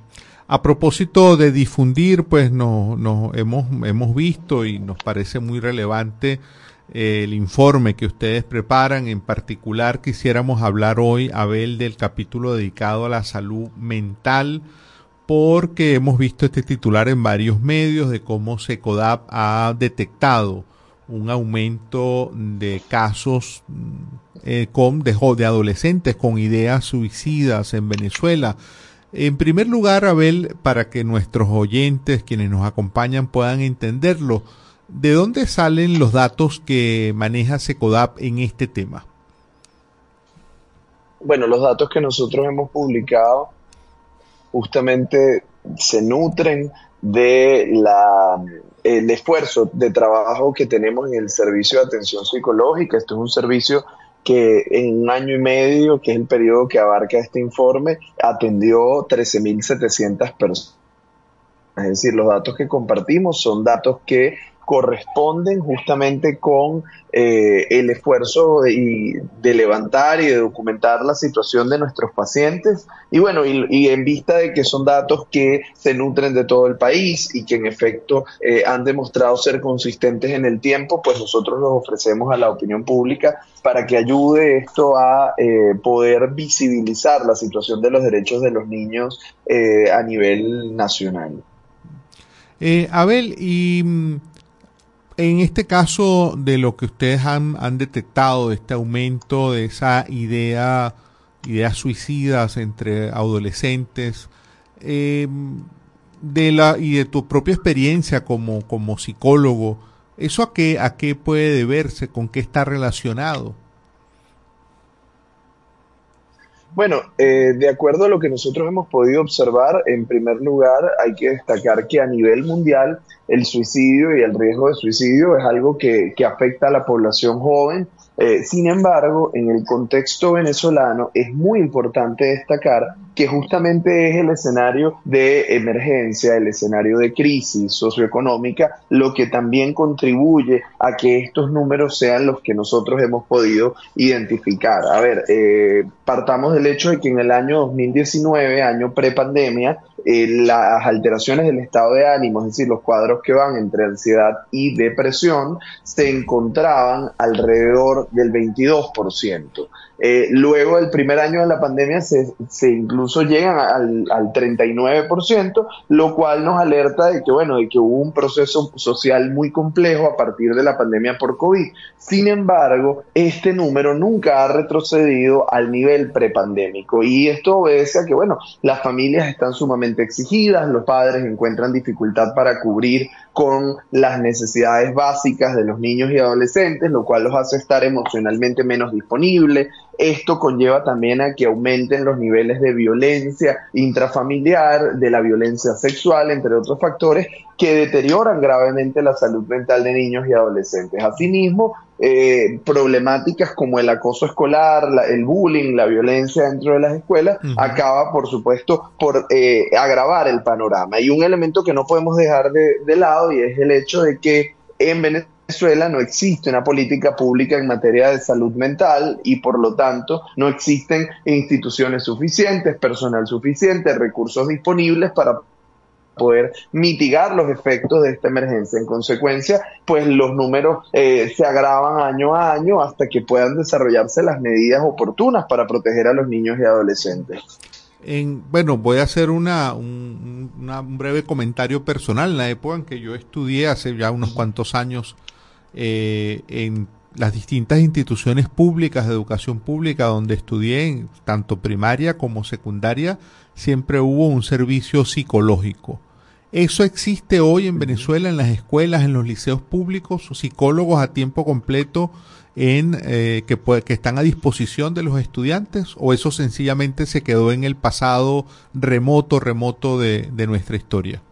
A propósito de difundir, pues no, no hemos, hemos visto y nos parece muy relevante eh, el informe que ustedes preparan. En particular, quisiéramos hablar hoy, Abel, del capítulo dedicado a la salud mental, porque hemos visto este titular en varios medios de cómo SECODAP ha detectado un aumento de casos eh, de, de adolescentes con ideas suicidas en Venezuela. En primer lugar, Abel, para que nuestros oyentes, quienes nos acompañan, puedan entenderlo, ¿de dónde salen los datos que maneja SECODAP en este tema? Bueno, los datos que nosotros hemos publicado justamente se nutren de la el esfuerzo de trabajo que tenemos en el servicio de atención psicológica. Esto es un servicio que en un año y medio, que es el periodo que abarca este informe, atendió 13.700 personas. Es decir, los datos que compartimos son datos que corresponden justamente con eh, el esfuerzo de, levantar y de documentar la situación de nuestros pacientes. Y bueno, y, en vista de que son datos que se nutren de todo el país y que en efecto eh, han demostrado ser consistentes en el tiempo, pues nosotros los ofrecemos a la opinión pública para que ayude esto a eh, poder visibilizar la situación de los derechos de los niños a nivel nacional. Abel, y mm, en este caso de lo que ustedes han, detectado, este aumento de esa idea, ideas suicidas entre adolescentes, eh, de la, y de tu propia experiencia como, como psicólogo, ¿eso a qué, a qué puede deberse? ¿Con qué está relacionado? Bueno, eh, de acuerdo a lo que nosotros hemos podido observar, en primer lugar hay que destacar que a nivel mundial el suicidio y el riesgo de suicidio es algo que, que afecta a la población joven eh, sin embargo, en el contexto venezolano es muy importante destacar que justamente es el escenario de emergencia, el escenario de crisis socioeconómica, lo que también contribuye a que estos números sean los que nosotros hemos podido identificar. A ver, eh, partamos del hecho de que en el año 2019, año prepandemia, eh, las alteraciones del estado de ánimo, es decir, los cuadros que van entre ansiedad y depresión, se encontraban alrededor del 22%. Eh, luego del primer año de la pandemia se, se incluso llegan al, al 39%, lo cual nos alerta de que, bueno, de que hubo un proceso social muy complejo a partir de la pandemia por COVID. Sin embargo, este número nunca ha retrocedido al nivel prepandémico y esto obedece a que, bueno, las familias están sumamente exigidas, los padres encuentran dificultad para cubrir con las necesidades básicas de los niños y adolescentes, lo cual los hace estar emocionalmente menos disponibles, esto conlleva también a que aumenten los niveles de violencia intrafamiliar, de la violencia sexual, entre otros factores que deterioran gravemente la salud mental de niños y adolescentes. Asimismo, eh, problemáticas como el acoso escolar, el bullying, la violencia dentro de las escuelas, acaba, por supuesto, por eh, agravar el panorama. Y un elemento que no podemos dejar de, de lado y es el hecho de que en Venezuela Venezuela no existe una política pública en materia de salud mental y por lo tanto no existen instituciones suficientes, personal suficiente, recursos disponibles para poder mitigar los efectos de esta emergencia. En consecuencia, pues los números eh, se agravan año a año hasta que puedan desarrollarse las medidas oportunas para proteger a los niños y adolescentes bueno, voy a hacer una, un, breve comentario personal. En la época en que yo estudié, hace ya unos cuantos años, eh, en las distintas instituciones públicas de educación pública donde estudié, tanto primaria como secundaria, siempre hubo un servicio psicológico. ¿Eso existe hoy en Venezuela, en las escuelas, en los liceos públicos, psicólogos a tiempo completo en eh, que, que están a disposición de los estudiantes o eso sencillamente se quedó en el pasado remoto, remoto de, nuestra historia?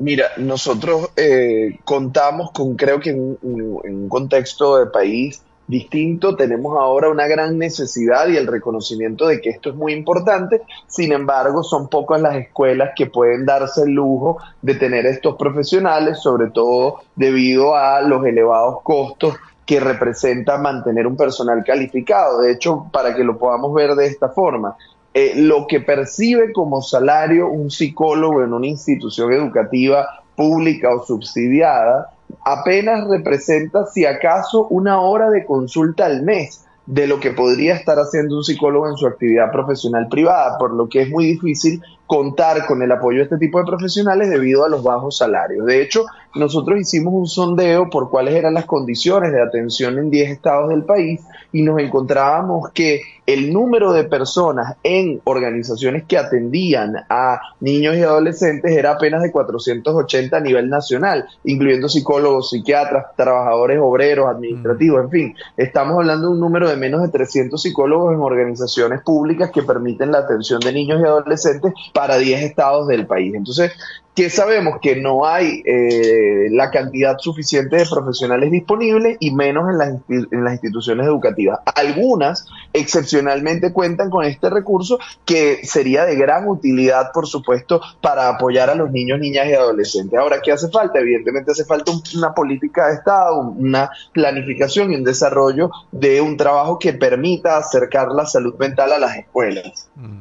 Mira, nosotros eh, contamos con, creo que en, un contexto de país distinto, tenemos ahora una gran necesidad y el reconocimiento de que esto es muy importante, sin embargo son pocas las escuelas que pueden darse el lujo de tener estos profesionales, sobre todo debido a los elevados costos que representa mantener un personal calificado. De hecho, para que lo podamos ver de esta forma, eh, lo que percibe como salario un psicólogo en una institución educativa pública o subsidiada apenas representa, si acaso, una hora de consulta al mes de lo que podría estar haciendo un psicólogo en su actividad profesional privada, por lo que es muy difícil contar con el apoyo de este tipo de profesionales debido a los bajos salarios. De hecho, nosotros hicimos un sondeo por cuáles eran las condiciones de atención en 10 estados del país y nos encontrábamos que el número de personas en organizaciones que atendían a niños y adolescentes era apenas de 480 a nivel nacional, incluyendo psicólogos, psiquiatras, trabajadores obreros, administrativos, en fin. Estamos hablando de un número de menos de 300 psicólogos en organizaciones públicas que permiten la atención de niños y adolescentes para 10 estados del país. Entonces, que sabemos que no hay eh, la cantidad suficiente de profesionales disponibles y menos en las, en las instituciones educativas. Algunas excepciones adicionalmente cuentan con este recurso que sería de gran utilidad, por supuesto, para apoyar a los niños, niñas y adolescentes. Ahora, ¿qué hace falta? Evidentemente hace falta una política de Estado, una planificación y un desarrollo de un trabajo que permita acercar la salud mental a las escuelas. Mm.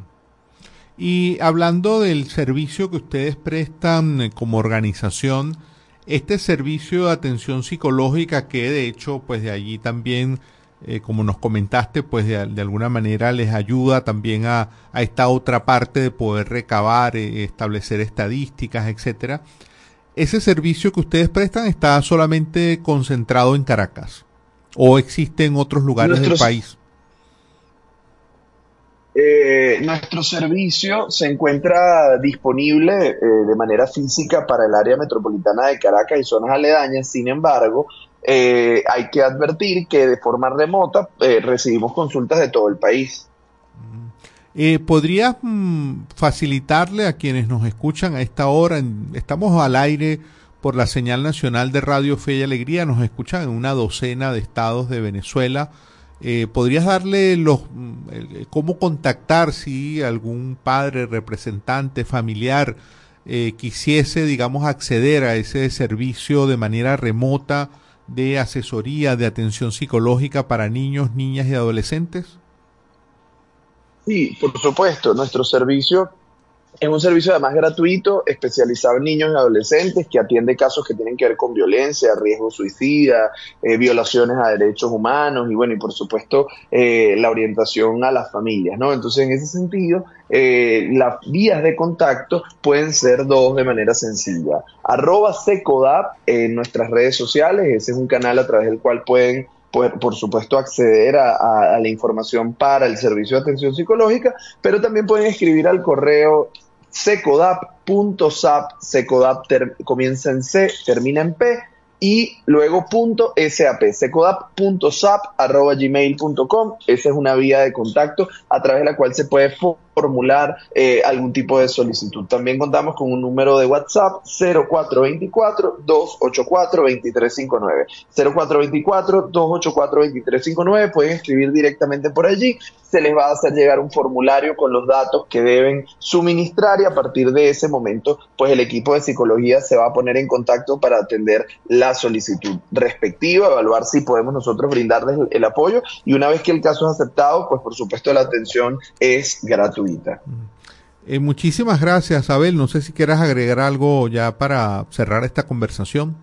Y hablando del servicio que ustedes prestan eh, como organización, este servicio de atención psicológica que de hecho pues de allí también eh, como nos comentaste pues de, alguna manera les ayuda también a, a, esta otra parte de poder recabar, eh, establecer estadísticas, etcétera. Ese servicio que ustedes prestan está solamente concentrado en Caracas o existe en otros lugares del país. Eh, nuestro servicio se encuentra disponible eh, de manera física para el área metropolitana de Caracas y zonas aledañas, sin embargo, eh, hay que advertir que de forma remota recibimos consultas de todo el país. ¿Podrías mm, facilitarle a quienes nos escuchan a esta hora? estamos al aire por la señal nacional de Radio Fe y Alegría, nos escuchan en una docena de estados de Venezuela eh, ¿Podrías darle los mm, cómo contactar si algún padre, representante, familiar eh, quisiese, digamos, acceder a ese servicio de manera remota de asesoría, de atención psicológica para niños, niñas y adolescentes? Sí, por supuesto. Nuestro servicio es un servicio además gratuito, especializado en niños y adolescentes, que atiende casos que tienen que ver con violencia, riesgo suicida, eh, violaciones a derechos humanos y bueno, y por supuesto eh, la orientación a las familias, ¿no? Entonces, en ese sentido, eh, las vías de contacto pueden ser dos de manera sencilla. Arroba Secodap en nuestras redes sociales, ese es un canal a través del cual pueden por, supuesto, acceder a, la información para el servicio de atención psicológica, pero también pueden escribir al correo secodap.sap, secodap comienza en C, termina en P, y luego punto SAP, secodap.sap.gmail.com. Esa es una vía de contacto a través de la cual se puede formular eh, algún tipo de solicitud. También contamos con un número de WhatsApp 0424-284-2359. 0424-284-2359. Pueden escribir directamente por allí. Se les va a hacer llegar un formulario con los datos que deben suministrar y a partir de ese momento, pues el equipo de psicología se va a poner en contacto para atender la solicitud respectiva, evaluar si podemos nosotros brindarles el apoyo y una vez que el caso es aceptado, pues por supuesto la atención es gratuita. Eh, muchísimas gracias, Abel. No sé si quieras agregar algo ya para cerrar esta conversación.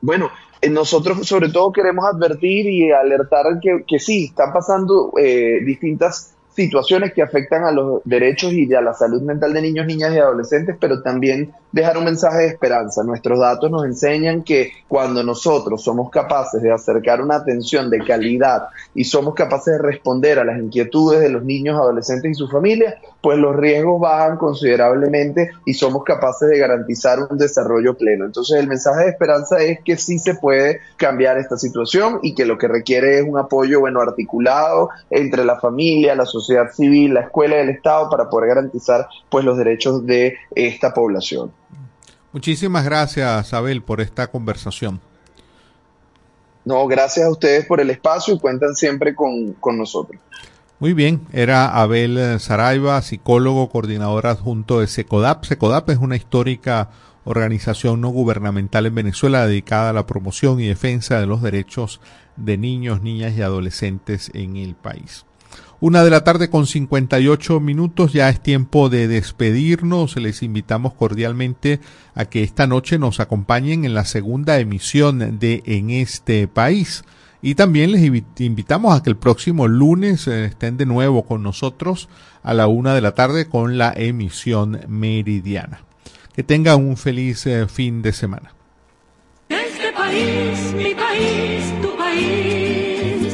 Bueno, eh, nosotros sobre todo queremos advertir y alertar que, que sí, están pasando eh, distintas situaciones que afectan a los derechos y a la salud mental de niños, niñas y adolescentes, pero también dejar un mensaje de esperanza. Nuestros datos nos enseñan que cuando nosotros somos capaces de acercar una atención de calidad y somos capaces de responder a las inquietudes de los niños, adolescentes y sus familias, pues los riesgos bajan considerablemente y somos capaces de garantizar un desarrollo pleno. Entonces el mensaje de esperanza es que sí se puede cambiar esta situación y que lo que requiere es un apoyo bueno articulado entre la familia, la sociedad civil, la escuela y el Estado para poder garantizar pues los derechos de esta población. Muchísimas gracias, Abel, por esta conversación. No, gracias a ustedes por el espacio y cuentan siempre con, con nosotros. Muy bien, era Abel Saraiva, psicólogo, coordinador adjunto de SECODAP. SECODAP es una histórica organización no gubernamental en Venezuela dedicada a la promoción y defensa de los derechos de niños, niñas y adolescentes en el país. Una de la tarde con 58 minutos, ya es tiempo de despedirnos. Les invitamos cordialmente a que esta noche nos acompañen en la segunda emisión de En este país. Y también les invitamos a que el próximo lunes eh, estén de nuevo con nosotros a la una de la tarde con la emisión meridiana. Que tengan un feliz eh, fin de semana. Este país, mi país, tu país.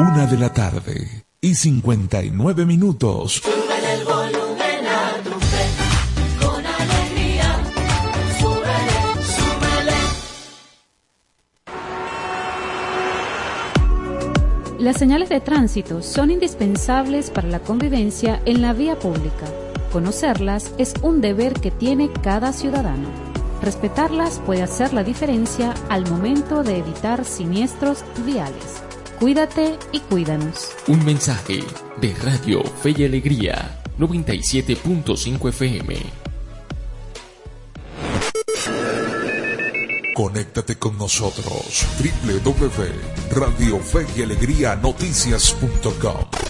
Una de la tarde y 59 minutos. Súbele el volumen a tu fe, con alegría. Súbele, súbele. Las señales de tránsito son indispensables para la convivencia en la vía pública. Conocerlas es un deber que tiene cada ciudadano. Respetarlas puede hacer la diferencia al momento de evitar siniestros viales. Cuídate y cuídanos. Un mensaje de Radio Fe y Alegría 97.5 FM. Conéctate con nosotros. www.radiofeyalegrianoticias.com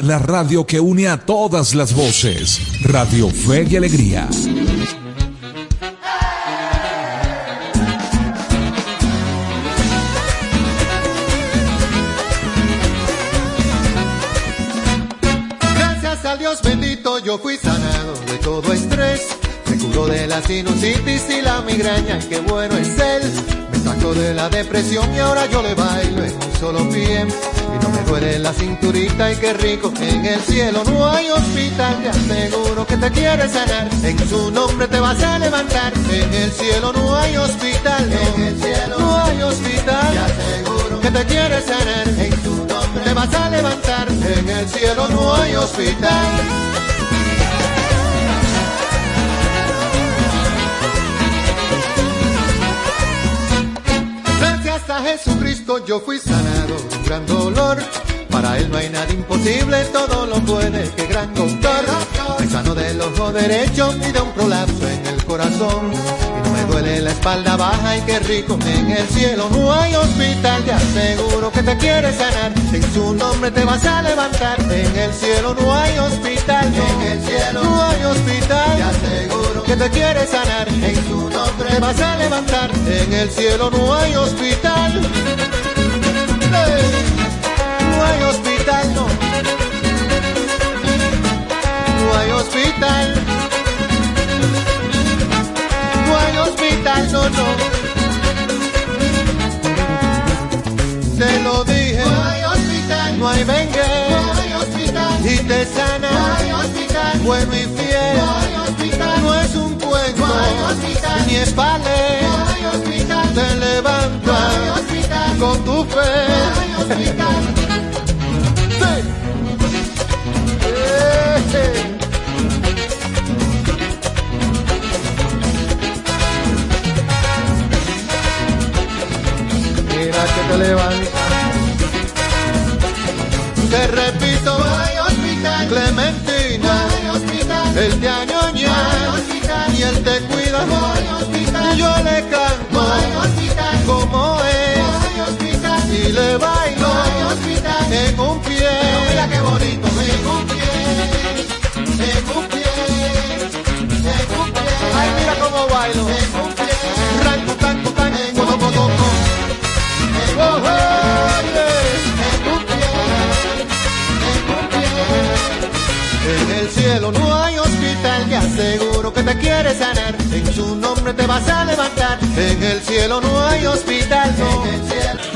La radio que une a todas las voces. Radio Fe y Alegría. Gracias al Dios bendito yo fui sanado de todo estrés. Me curó de la sinusitis y la migraña, qué bueno es él. Me sacó de la depresión y ahora yo le bailo en un solo pie. Y no me duele la cinturita y qué rico, en el cielo no hay hospital, te aseguro que te quiere sanar. En su nombre te vas a levantar, en el cielo no hay hospital, en el cielo no hay hospital, te aseguro que te quiere sanar. En su nombre te vas a levantar, en el cielo no hay hospital. Gracias a Jesucristo yo fui sanado un gran dolor. Para él no hay nada imposible, todo lo puede, que gran doctor. Me sano del ojo derecho y de un prolapso en el corazón. Y no me duele la espalda baja y qué rico, en el cielo no hay hospital. Te aseguro que te quiere sanar, en su nombre te vas a levantar. En el cielo no hay hospital, en el cielo no hay hospital. Te aseguro que te quiere sanar, en su nombre te vas a levantar. En el cielo no hay hospital. No hay hospital, no. No hay hospital. No hay hospital, no, no. Te lo dije. No hay hospital. No hay vengue. No hay hospital. Y te sana. No hay hospital. Bueno y fiel. No hay hospital. Hospital. Ni es palé. No hay hospital. Te levanta. No hay hospital. Con tu fe. No hay hospital. Mira que te levanta. Te repito, Clementina, él te añoña y él te cuida. Y yo le canto como es y le bailo en un pie. Mira qué bonito, en un pie, en un pie, en un pie. Ay, mira cómo bailo. En un pie. Codo, codo. Oh, oh, yeah. En un pie, en un pie. En el cielo no hay hospital, te aseguro te quiere sanar. En su nombre te vas a levantar. En el cielo no hay hospital, no. En el cielo